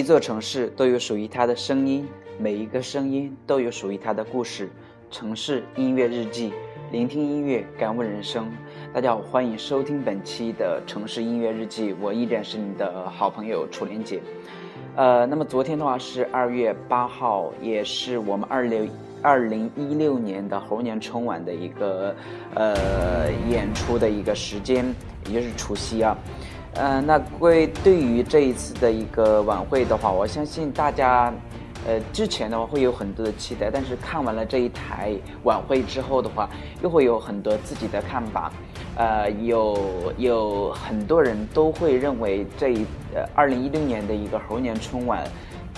一座城市都有属于它的声音，每一个声音都有属于它的故事。城市音乐日记，聆听音乐，感悟人生。大家好，欢迎收听本期的城市音乐日记，我依然是你的好朋友楚莲姐。呃，那么昨天的话是二月八号，也是我们二零二零一六年的猴年春晚的一个呃演出的一个时间，也就是除夕啊。嗯，那归对于这一次的一个晚会的话，我相信大家，呃，之前的话会有很多的期待，但是看完了这一台晚会之后的话，又会有很多自己的看法。呃，有有很多人都会认为这一呃二零一六年的一个猴年春晚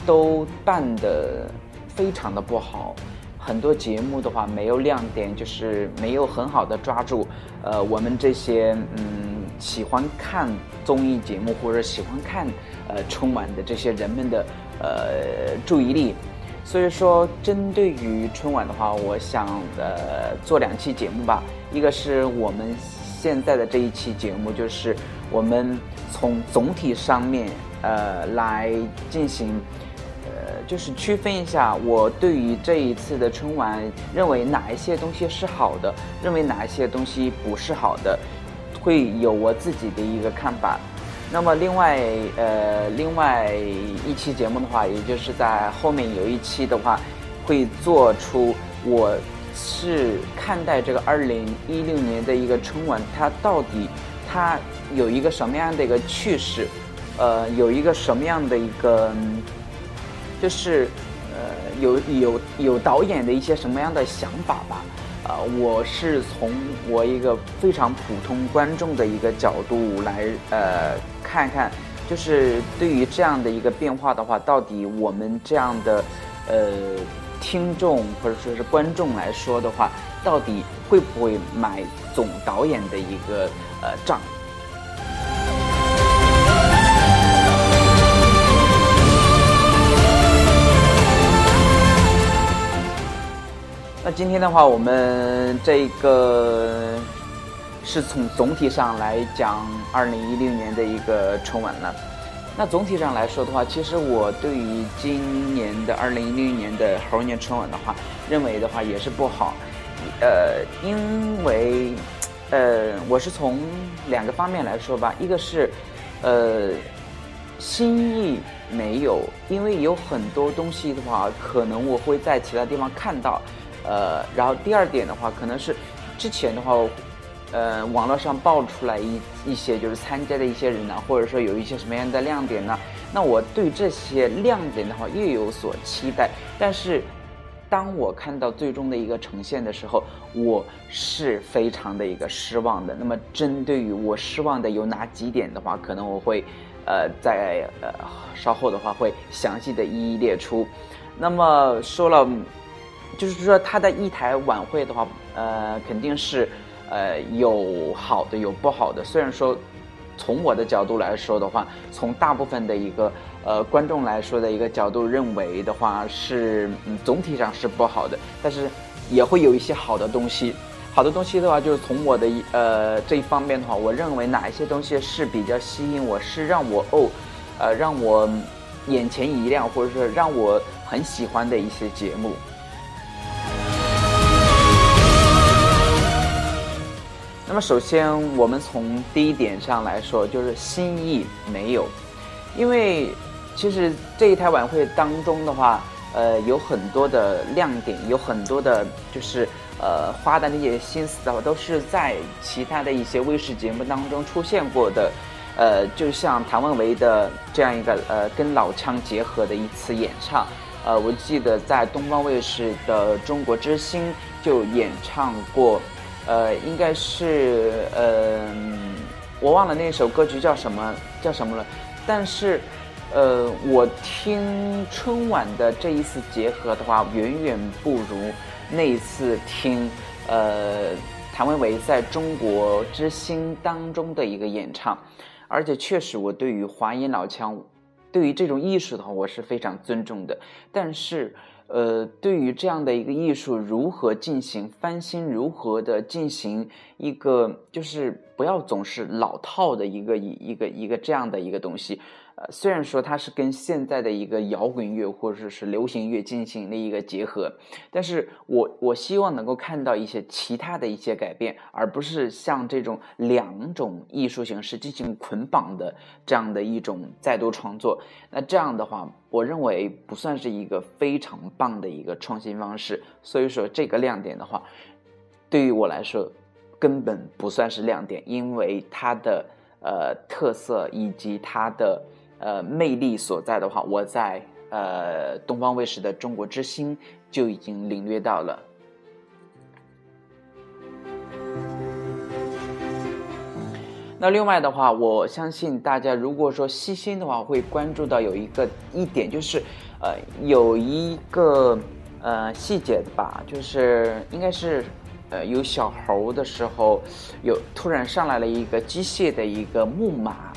都办得非常的不好。很多节目的话没有亮点，就是没有很好的抓住，呃，我们这些嗯喜欢看综艺节目或者喜欢看呃春晚的这些人们的呃注意力。所以说，针对于春晚的话，我想呃做两期节目吧。一个是我们现在的这一期节目，就是我们从总体上面呃来进行呃。就是区分一下，我对于这一次的春晚，认为哪一些东西是好的，认为哪一些东西不是好的，会有我自己的一个看法。那么另外，呃，另外一期节目的话，也就是在后面有一期的话，会做出我是看待这个二零一六年的一个春晚，它到底它有一个什么样的一个趋势，呃，有一个什么样的一个。就是，呃，有有有导演的一些什么样的想法吧？啊，我是从我一个非常普通观众的一个角度来，呃，看看，就是对于这样的一个变化的话，到底我们这样的，呃，听众或者说是观众来说的话，到底会不会买总导演的一个呃账？今天的话，我们这个是从总体上来讲二零一六年的一个春晚了。那总体上来说的话，其实我对于今年的二零一六年的猴年春晚的话，认为的话也是不好。呃，因为呃，我是从两个方面来说吧，一个是呃心意没有，因为有很多东西的话，可能我会在其他地方看到。呃，然后第二点的话，可能是之前的话，呃，网络上爆出来一一些就是参加的一些人呢，或者说有一些什么样的亮点呢？那我对这些亮点的话又有所期待，但是当我看到最终的一个呈现的时候，我是非常的一个失望的。那么针对于我失望的有哪几点的话，可能我会呃在呃稍后的话会详细的一一列出。那么说了。就是说，他的一台晚会的话，呃，肯定是，呃，有好的，有不好的。虽然说，从我的角度来说的话，从大部分的一个呃观众来说的一个角度认为的话，是总体上是不好的，但是也会有一些好的东西。好的东西的话，就是从我的呃这一方面的话，我认为哪一些东西是比较吸引我，是让我哦，呃，让我眼前一亮，或者说让我很喜欢的一些节目。那么首先，我们从第一点上来说，就是新意没有，因为其实这一台晚会当中的话，呃，有很多的亮点，有很多的，就是呃花的那些心思的话，都是在其他的一些卫视节目当中出现过的。呃，就像谭维维的这样一个呃跟老腔结合的一次演唱，呃，我记得在东方卫视的《中国之星》就演唱过，呃，应该是呃，我忘了那首歌曲叫什么叫什么了，但是。呃，我听春晚的这一次结合的话，远远不如那一次听呃谭维维在中国之星当中的一个演唱，而且确实，我对于华阴老腔，对于这种艺术的话，我是非常尊重的。但是，呃，对于这样的一个艺术如何进行翻新，如何的进行一个，就是不要总是老套的一个一一个一个这样的一个东西。呃，虽然说它是跟现在的一个摇滚乐或者是流行乐进行了一个结合，但是我我希望能够看到一些其他的一些改变，而不是像这种两种艺术形式进行捆绑的这样的一种再度创作。那这样的话，我认为不算是一个非常棒的一个创新方式。所以说，这个亮点的话，对于我来说根本不算是亮点，因为它的呃特色以及它的。呃，魅力所在的话，我在呃东方卫视的《中国之星》就已经领略到了。那另外的话，我相信大家如果说细心的话，会关注到有一个一点，就是呃有一个呃细节的吧，就是应该是呃有小猴的时候，有突然上来了一个机械的一个木马。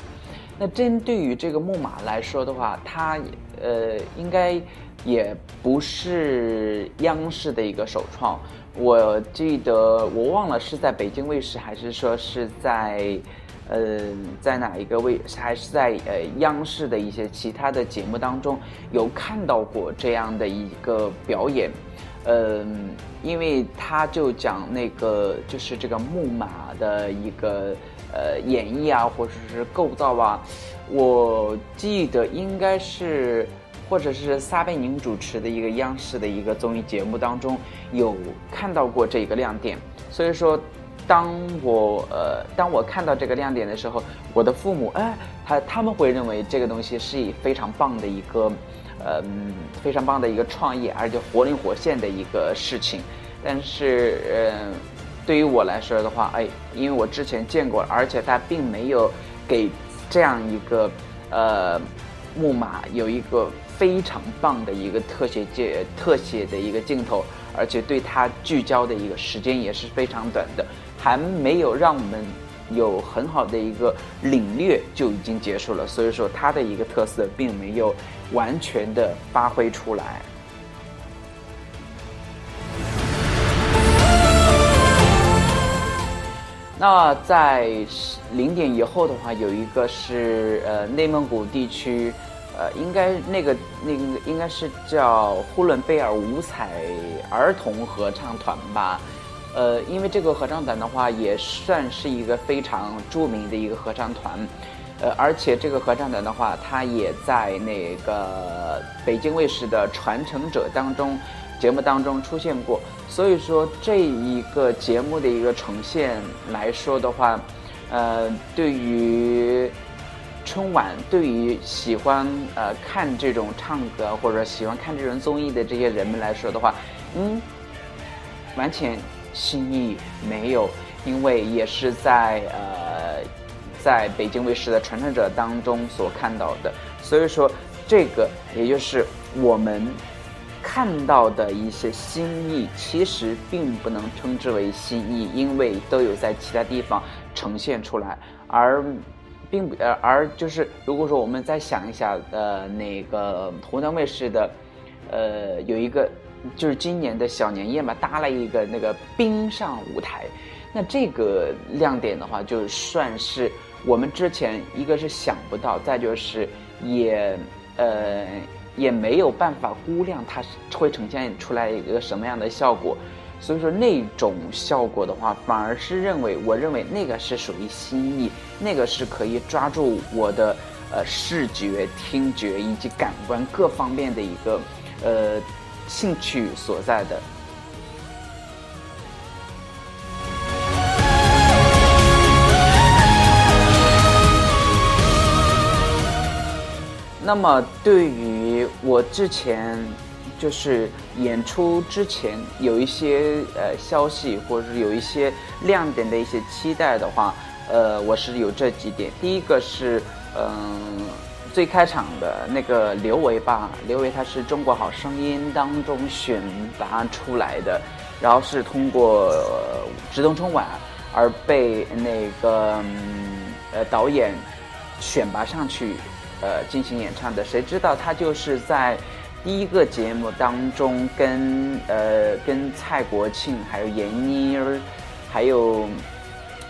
那针对于这个木马来说的话，它呃应该也不是央视的一个首创。我记得我忘了是在北京卫视还是说是在呃在哪一个卫还是在呃央视的一些其他的节目当中有看到过这样的一个表演。嗯，因为他就讲那个就是这个木马的一个。呃，演绎啊，或者是构造啊，我记得应该是，或者是撒贝宁主持的一个央视的一个综艺节目当中有看到过这个亮点。所以说，当我呃，当我看到这个亮点的时候，我的父母哎，他他们会认为这个东西是以非常棒的一个，呃，非常棒的一个创意，而且活灵活现的一个事情。但是，嗯。对于我来说的话，哎，因为我之前见过，而且它并没有给这样一个呃木马有一个非常棒的一个特写镜特写的一个镜头，而且对它聚焦的一个时间也是非常短的，还没有让我们有很好的一个领略就已经结束了，所以说它的一个特色并没有完全的发挥出来。那在零点以后的话，有一个是呃内蒙古地区，呃应该那个那个应该是叫呼伦贝尔五彩儿童合唱团吧，呃因为这个合唱团的话也算是一个非常著名的一个合唱团，呃而且这个合唱团的话，它也在那个北京卫视的传承者当中。节目当中出现过，所以说这一个节目的一个呈现来说的话，呃，对于春晚，对于喜欢呃看这种唱歌或者喜欢看这种综艺的这些人们来说的话，嗯，完全新意没有，因为也是在呃在北京卫视的传承者当中所看到的，所以说这个也就是我们。看到的一些新意，其实并不能称之为新意，因为都有在其他地方呈现出来，而并不呃，而就是如果说我们再想一下，呃，那个湖南卫视的，呃，有一个就是今年的小年夜嘛，搭了一个那个冰上舞台，那这个亮点的话，就算是我们之前一个是想不到，再就是也呃。也没有办法估量它会呈现出来一个什么样的效果，所以说那种效果的话，反而是认为，我认为那个是属于新意，那个是可以抓住我的呃视觉、听觉以及感官各方面的一个呃兴趣所在的。那么对于我之前就是演出之前有一些呃消息，或者是有一些亮点的一些期待的话，呃，我是有这几点。第一个是，嗯，最开场的那个刘维吧，刘维他是中国好声音当中选拔出来的，然后是通过直通春晚而被那个呃导演选拔上去。呃，进行演唱的，谁知道他就是在第一个节目当中跟呃跟蔡国庆还有闫妮儿，还有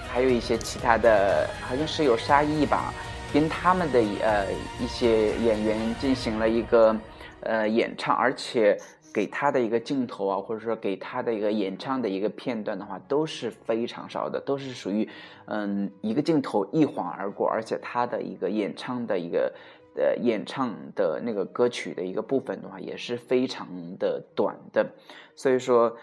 还有一些其他的，好像是有沙溢吧，跟他们的呃一些演员进行了一个呃演唱，而且。给他的一个镜头啊，或者说给他的一个演唱的一个片段的话，都是非常少的，都是属于嗯一个镜头一晃而过，而且他的一个演唱的一个呃演唱的那个歌曲的一个部分的话，也是非常的短的，所以说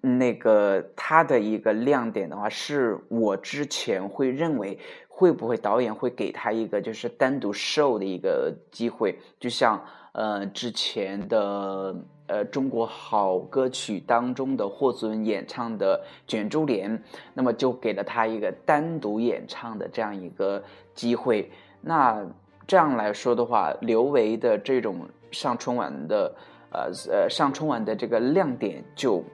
那个他的一个亮点的话，是我之前会认为会不会导演会给他一个就是单独 show 的一个机会，就像。呃，之前的呃中国好歌曲当中的霍尊演唱的《卷珠帘》，那么就给了他一个单独演唱的这样一个机会。那这样来说的话，刘维的这种上春晚的呃呃上春晚的这个亮点就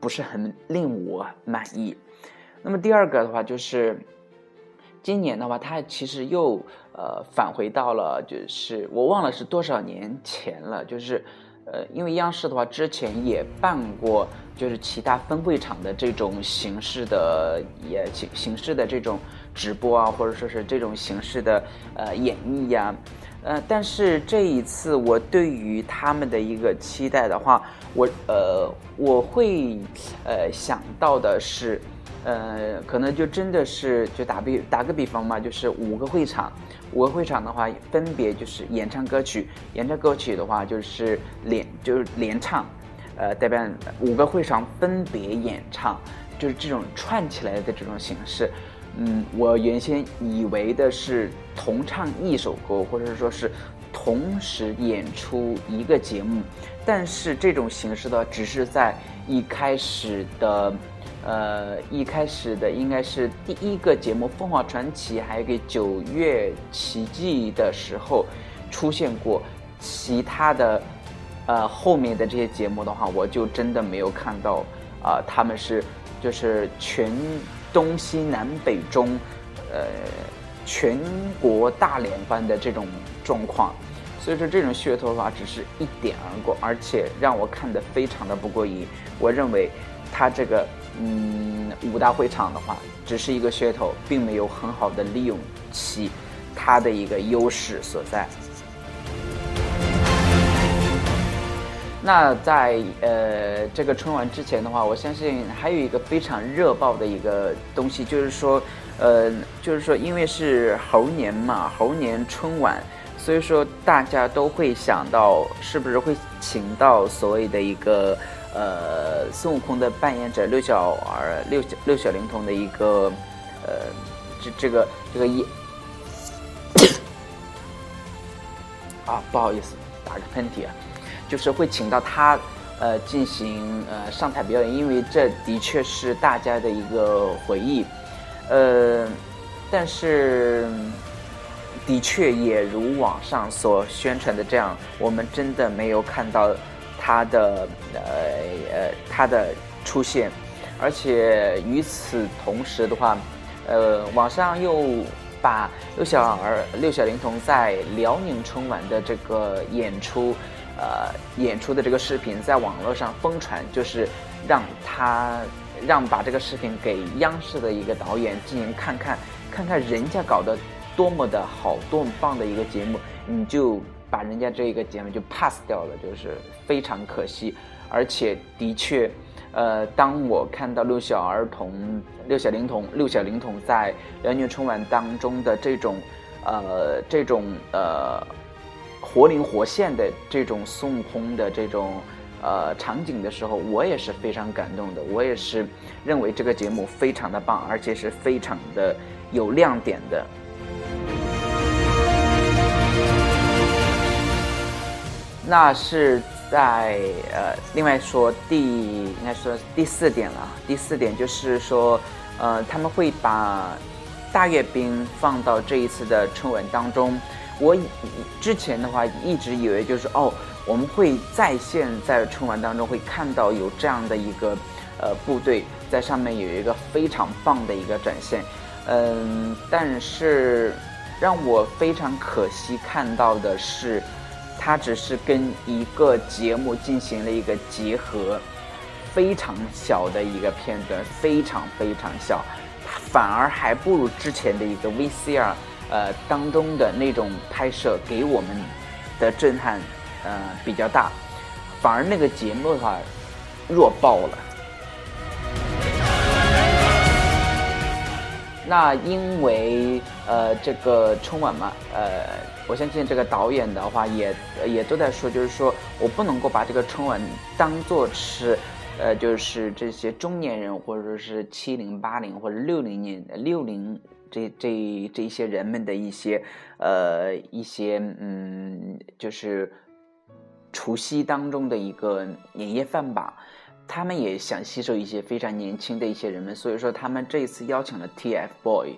不是很令我满意。那么第二个的话就是。今年的话，他其实又呃返回到了，就是我忘了是多少年前了，就是呃，因为央视的话之前也办过，就是其他分会场的这种形式的也形形式的这种直播啊，或者说是这种形式的呃演绎呀，呃，但是这一次我对于他们的一个期待的话，我呃我会呃想到的是。呃，可能就真的是就打比打个比方嘛，就是五个会场，五个会场的话，分别就是演唱歌曲，演唱歌曲的话就是连就是连唱，呃，代表五个会场分别演唱，就是这种串起来的这种形式。嗯，我原先以为的是同唱一首歌，或者说是同时演出一个节目，但是这种形式呢，只是在一开始的。呃，一开始的应该是第一个节目《凤凰传奇》，还有个《九月奇迹》的时候出现过。其他的，呃，后面的这些节目的话，我就真的没有看到啊，他们是就是全东西南北中，呃，全国大联欢的这种状况。所以说，这种噱头的话，只是一点而过，而且让我看的非常的不过瘾。我认为，他这个。嗯，五大会场的话，只是一个噱头，并没有很好的利用其它的一个优势所在。那在呃这个春晚之前的话，我相信还有一个非常热爆的一个东西，就是说，呃，就是说，因为是猴年嘛，猴年春晚，所以说大家都会想到，是不是会请到所谓的一个。呃，孙悟空的扮演者六小儿六小六小龄童的一个呃，这这个这个一啊，不好意思，打个喷嚏啊，就是会请到他呃进行呃上台表演，因为这的确是大家的一个回忆，呃，但是的确也如网上所宣传的这样，我们真的没有看到。他的呃呃他的出现，而且与此同时的话，呃，网上又把六小儿六小龄童在辽宁春晚的这个演出，呃，演出的这个视频在网络上疯传，就是让他让把这个视频给央视的一个导演进行看看，看看人家搞得多么的好，多么棒的一个节目，你就。把人家这一个节目就 pass 掉了，就是非常可惜。而且的确，呃，当我看到六小儿童、六小龄童、六小龄童在辽宁春晚当中的这种，呃，这种呃活灵活现的这种孙悟空的这种呃场景的时候，我也是非常感动的。我也是认为这个节目非常的棒，而且是非常的有亮点的。那是在呃，另外说第应该说第四点了。第四点就是说，呃，他们会把大阅兵放到这一次的春晚当中。我之前的话一直以为就是哦，我们会在线在春晚当中会看到有这样的一个呃部队在上面有一个非常棒的一个展现。嗯，但是让我非常可惜看到的是。它只是跟一个节目进行了一个结合，非常小的一个片段，非常非常小，反而还不如之前的一个 VCR，呃当中的那种拍摄给我们的震撼，呃比较大，反而那个节目的话弱爆了。那因为呃这个春晚嘛，呃，我相信这个导演的话也也都在说，就是说我不能够把这个春晚当做是，呃，就是这些中年人或者说是七零八零或者六零年六零这这这一些人们的一些呃一些嗯，就是除夕当中的一个年夜饭吧。他们也想吸收一些非常年轻的一些人们，所以说他们这一次邀请了 TFBOY。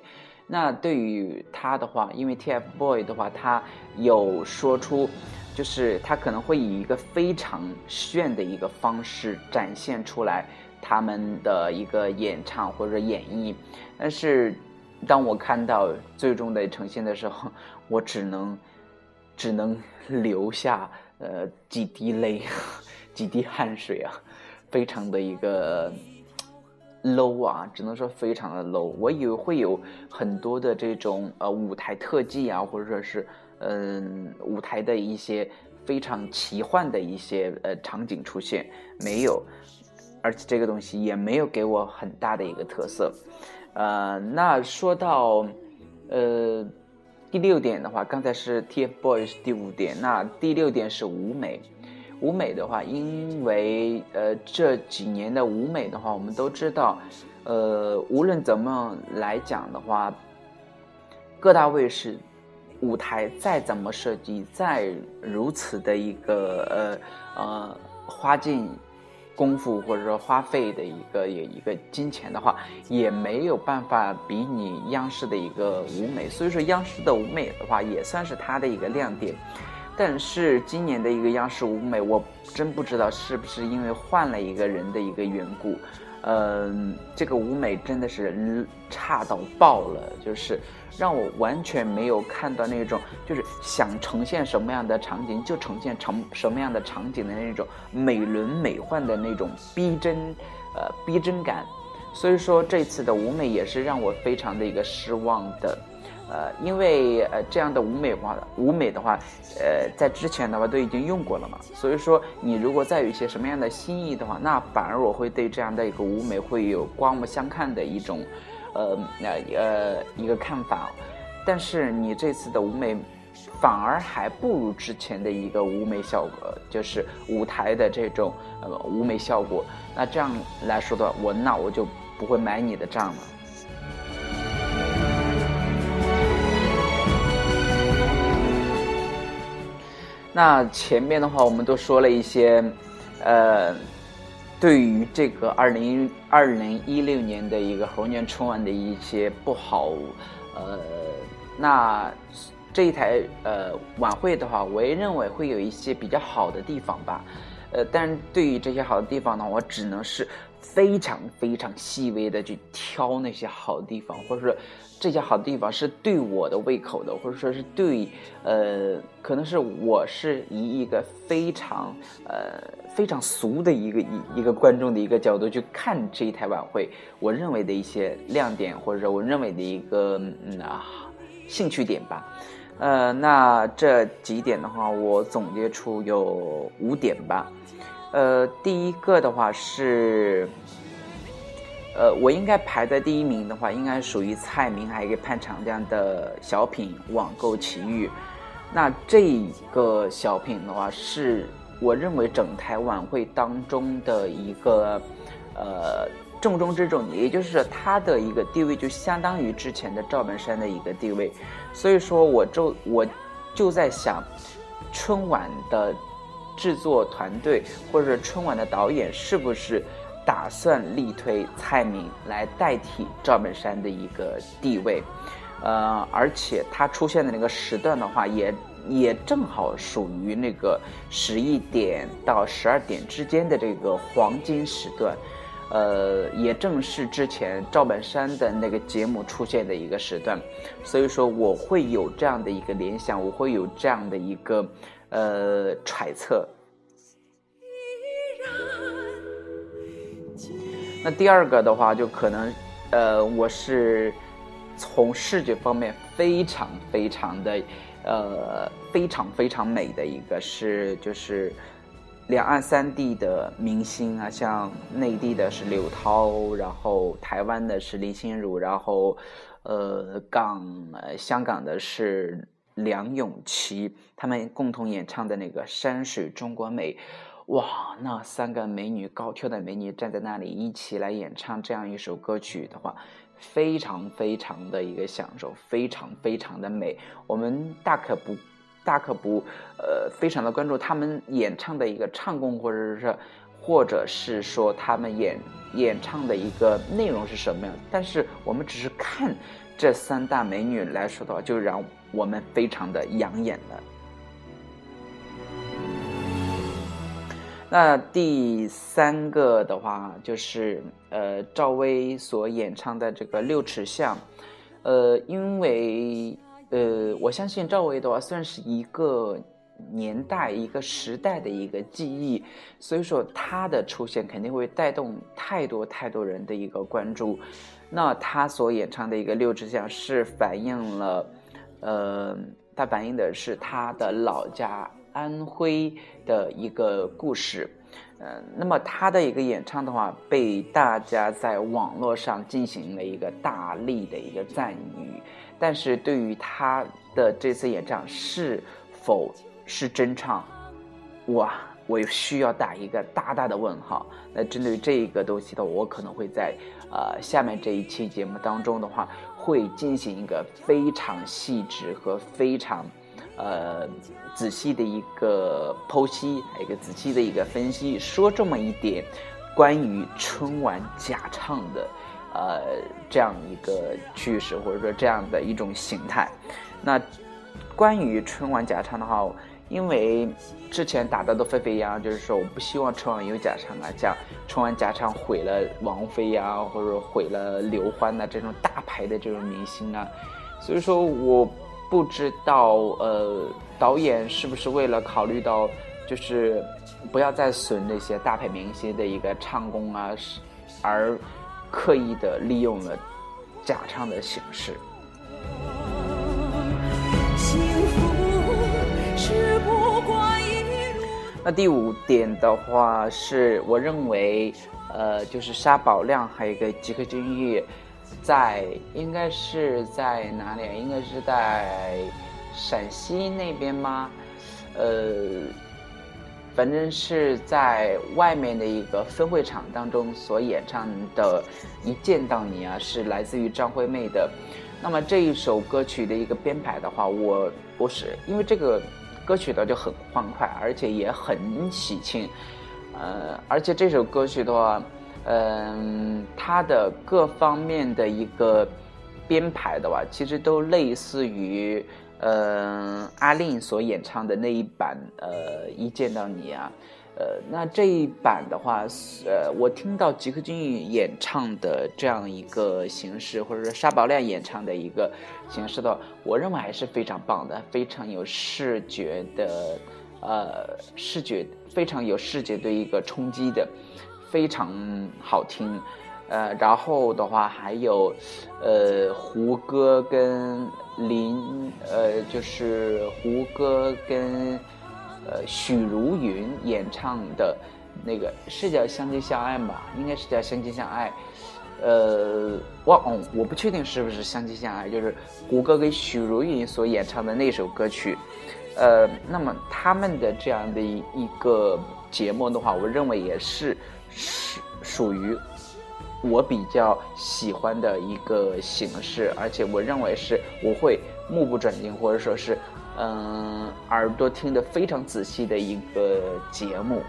那对于他的话，因为 TFBOY 的话，他有说出，就是他可能会以一个非常炫的一个方式展现出来他们的一个演唱或者演绎。但是当我看到最终的呈现的时候，我只能只能流下呃几滴泪，几滴汗水啊。非常的一个 low 啊，只能说非常的 low。我以为会有很多的这种呃舞台特技啊，或者说是嗯舞台的一些非常奇幻的一些呃场景出现，没有，而且这个东西也没有给我很大的一个特色。呃，那说到呃第六点的话，刚才是 TFBOYS 第五点，那第六点是舞美。舞美的话，因为呃这几年的舞美的话，我们都知道，呃无论怎么来讲的话，各大卫视舞台再怎么设计，再如此的一个呃呃花尽功夫或者说花费的一个有一个金钱的话，也没有办法比拟央视的一个舞美。所以说，央视的舞美的话，也算是它的一个亮点。但是今年的一个央视舞美，我真不知道是不是因为换了一个人的一个缘故，嗯，这个舞美真的是差到爆了，就是让我完全没有看到那种就是想呈现什么样的场景就呈现成什么样的场景的那种美轮美奂的那种逼真，呃，逼真感。所以说这次的舞美也是让我非常的一个失望的。呃，因为呃这样的舞美话，舞美的话，呃，在之前的话都已经用过了嘛，所以说你如果再有一些什么样的新意的话，那反而我会对这样的一个舞美会有刮目相看的一种，呃那呃一个看法。但是你这次的舞美，反而还不如之前的一个舞美效果，就是舞台的这种呃舞美效果。那这样来说的话，我那我就不会买你的账了。那前面的话，我们都说了一些，呃，对于这个二零二零一六年的一个猴年春晚的一些不好，呃，那这一台呃晚会的话，我也认为会有一些比较好的地方吧，呃，但对于这些好的地方呢，我只能是非常非常细微的去挑那些好地方，或者说。这些好地方是对我的胃口的，或者说是对，呃，可能是我是以一个非常呃非常俗的一个一一个观众的一个角度去看这一台晚会，我认为的一些亮点，或者说我认为的一个嗯啊兴趣点吧，呃，那这几点的话，我总结出有五点吧，呃，第一个的话是。呃，我应该排在第一名的话，应该属于蔡明还有一个潘长江的小品《网购奇遇》。那这个小品的话，是我认为整台晚会当中的一个呃重中之重，也就是它的一个地位就相当于之前的赵本山的一个地位。所以说，我就我就在想，春晚的制作团队或者春晚的导演是不是打算力推蔡明来代替赵本山的一个地位？呃，而且他出现的那个时段的话，也也正好属于那个十一点到十二点之间的这个黄金时段。呃，也正是之前赵本山的那个节目出现的一个时段，所以说我会有这样的一个联想，我会有这样的一个呃揣测。那第二个的话，就可能呃，我是从视觉方面非常非常的呃非常非常美的一个是就是。两岸三地的明星啊，像内地的是刘涛，然后台湾的是林心如，然后，呃，港呃香港的是梁咏琪，他们共同演唱的那个《山水中国美》，哇，那三个美女高挑的美女站在那里一起来演唱这样一首歌曲的话，非常非常的一个享受，非常非常的美，我们大可不。大可不，呃，非常的关注他们演唱的一个唱功，或者是，或者是说他们演演唱的一个内容是什么样。但是我们只是看这三大美女来说的话，就让我们非常的养眼了。那第三个的话，就是呃，赵薇所演唱的这个《六尺巷》，呃，因为。呃，我相信赵薇的话算是一个年代、一个时代的一个记忆，所以说她的出现肯定会带动太多太多人的一个关注。那她所演唱的一个《六尺巷》是反映了，呃，它反映的是他的老家安徽的一个故事。呃，那么他的一个演唱的话，被大家在网络上进行了一个大力的一个赞誉。但是对于他的这次演唱是否是真唱，哇，我需要打一个大大的问号。那针对这个东西的，我可能会在呃下面这一期节目当中的话，会进行一个非常细致和非常呃仔细的一个剖析，一个仔细的一个分析，说这么一点关于春晚假唱的。呃，这样一个趋势，或者说这样的一种形态。那关于春晚假唱的话，因为之前打的都沸沸扬扬，就是说我不希望春晚有假唱啊，像春晚假唱毁了王菲呀，或者毁了刘欢呐这种大牌的这种明星啊。所以说，我不知道呃，导演是不是为了考虑到，就是不要再损那些大牌明星的一个唱功啊，而。刻意的利用了假唱的形式。那第五点的话，是我认为，呃，就是沙宝亮还有一个吉克隽逸，在应该是在哪里啊？应该是在陕西那边吗？呃。反正是在外面的一个分会场当中所演唱的《一见到你》啊，是来自于张惠妹的。那么这一首歌曲的一个编排的话，我不是因为这个歌曲的就很欢快，而且也很喜庆。呃，而且这首歌曲的话，嗯，它的各方面的一个编排的话，其实都类似于。嗯，阿令所演唱的那一版，呃，一见到你啊，呃，那这一版的话，呃，我听到吉克隽逸演唱的这样一个形式，或者说沙宝亮演唱的一个形式的，我认为还是非常棒的，非常有视觉的，呃，视觉非常有视觉的一个冲击的，非常好听。呃，然后的话还有，呃，胡歌跟林，呃，就是胡歌跟呃许茹芸演唱的那个是叫《相亲相爱》吧？应该是叫《相亲相爱》。呃，我哦，我不确定是不是《相亲相爱》，就是胡歌跟许茹芸所演唱的那首歌曲。呃，那么他们的这样的一个节目的话，我认为也是是属于。我比较喜欢的一个形式，而且我认为是我会目不转睛，或者说是嗯，耳朵听得非常仔细的一个节目。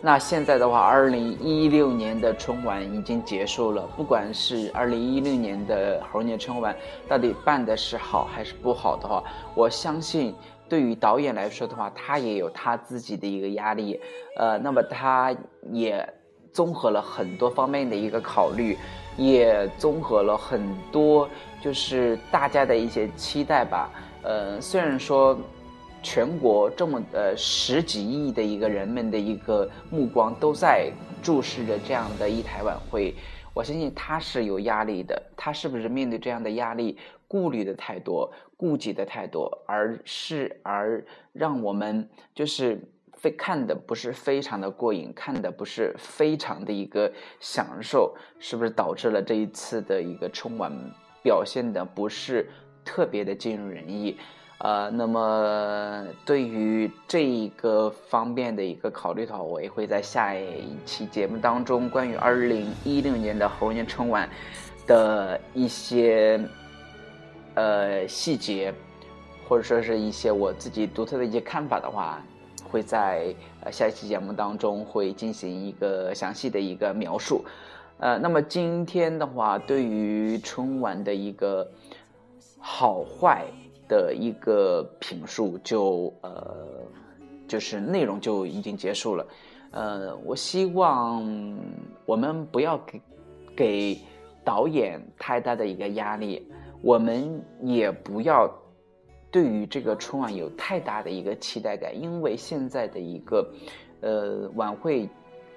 那现在的话，二零一六年的春晚已经结束了。不管是二零一六年的猴年春晚到底办的是好还是不好的话，我相信对于导演来说的话，他也有他自己的一个压力。呃，那么他也综合了很多方面的一个考虑，也综合了很多就是大家的一些期待吧。呃，虽然说。全国这么呃十几亿的一个人们的一个目光都在注视着这样的一台晚会，我相信他是有压力的。他是不是面对这样的压力，顾虑的太多，顾忌的太多，而是而让我们就是非看的不是非常的过瘾，看的不是非常的一个享受，是不是导致了这一次的一个春晚表现的不是特别的尽如人意？呃，那么对于这一个方面的一个考虑的话，我也会在下一期节目当中，关于二零一六年的猴年春晚的一些呃细节，或者说是一些我自己独特的一些看法的话，会在呃下一期节目当中会进行一个详细的一个描述。呃，那么今天的话，对于春晚的一个好坏。的一个评述就呃，就是内容就已经结束了，呃，我希望我们不要给给导演太大的一个压力，我们也不要对于这个春晚有太大的一个期待感，因为现在的一个呃晚会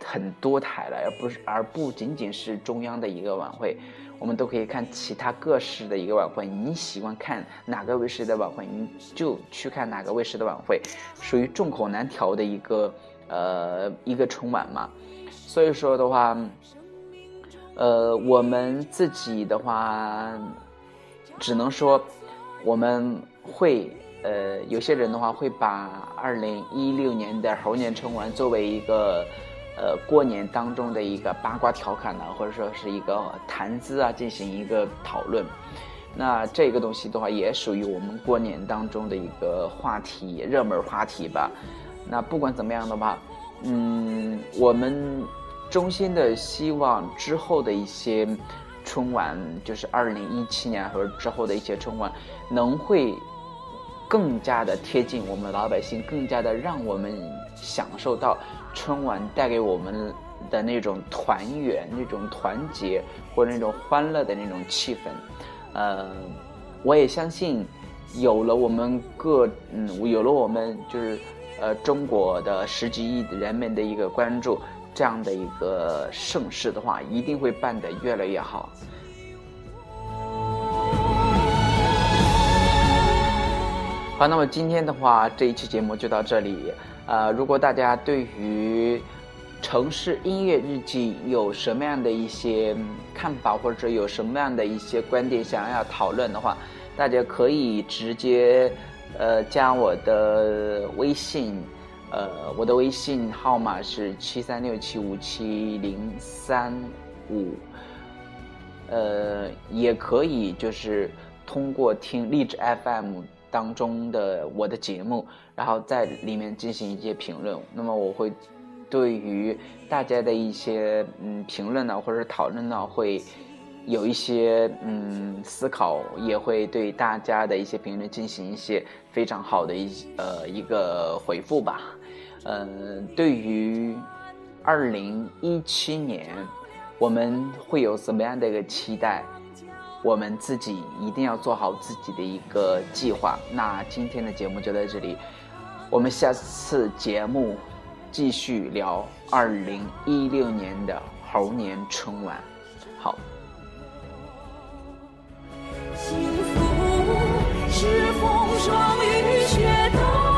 很多台了，而不是而不仅仅是中央的一个晚会。我们都可以看其他各市的一个晚会，你喜欢看哪个卫视的晚会，你就去看哪个卫视的晚会，属于众口难调的一个呃一个春晚嘛。所以说的话，呃，我们自己的话，只能说我们会呃有些人的话会把二零一六年的猴年春晚作为一个。呃，过年当中的一个八卦调侃呢，或者说是一个谈资啊，进行一个讨论。那这个东西的话，也属于我们过年当中的一个话题，热门话题吧。那不管怎么样的话，嗯，我们衷心的希望之后的一些春晚，就是二零一七年和之后的一些春晚，能会更加的贴近我们老百姓，更加的让我们享受到。春晚带给我们的那种团圆、那种团结或者那种欢乐的那种气氛，呃，我也相信，有了我们各嗯，有了我们就是呃中国的十几亿人们的一个关注，这样的一个盛世的话，一定会办得越来越好。好，那么今天的话，这一期节目就到这里。呃，如果大家对于城市音乐日记有什么样的一些看法，或者有什么样的一些观点想要讨论的话，大家可以直接呃加我的微信，呃，我的微信号码是七三六七五七零三五，呃，也可以就是通过听荔枝 FM。当中的我的节目，然后在里面进行一些评论。那么我会对于大家的一些嗯评论呢，或者讨论呢，会有一些嗯思考，也会对大家的一些评论进行一些非常好的一呃一个回复吧。嗯，对于二零一七年，我们会有什么样的一个期待？我们自己一定要做好自己的一个计划。那今天的节目就在这里，我们下次节目继续聊二零一六年的猴年春晚。好。幸福是风霜雨雪。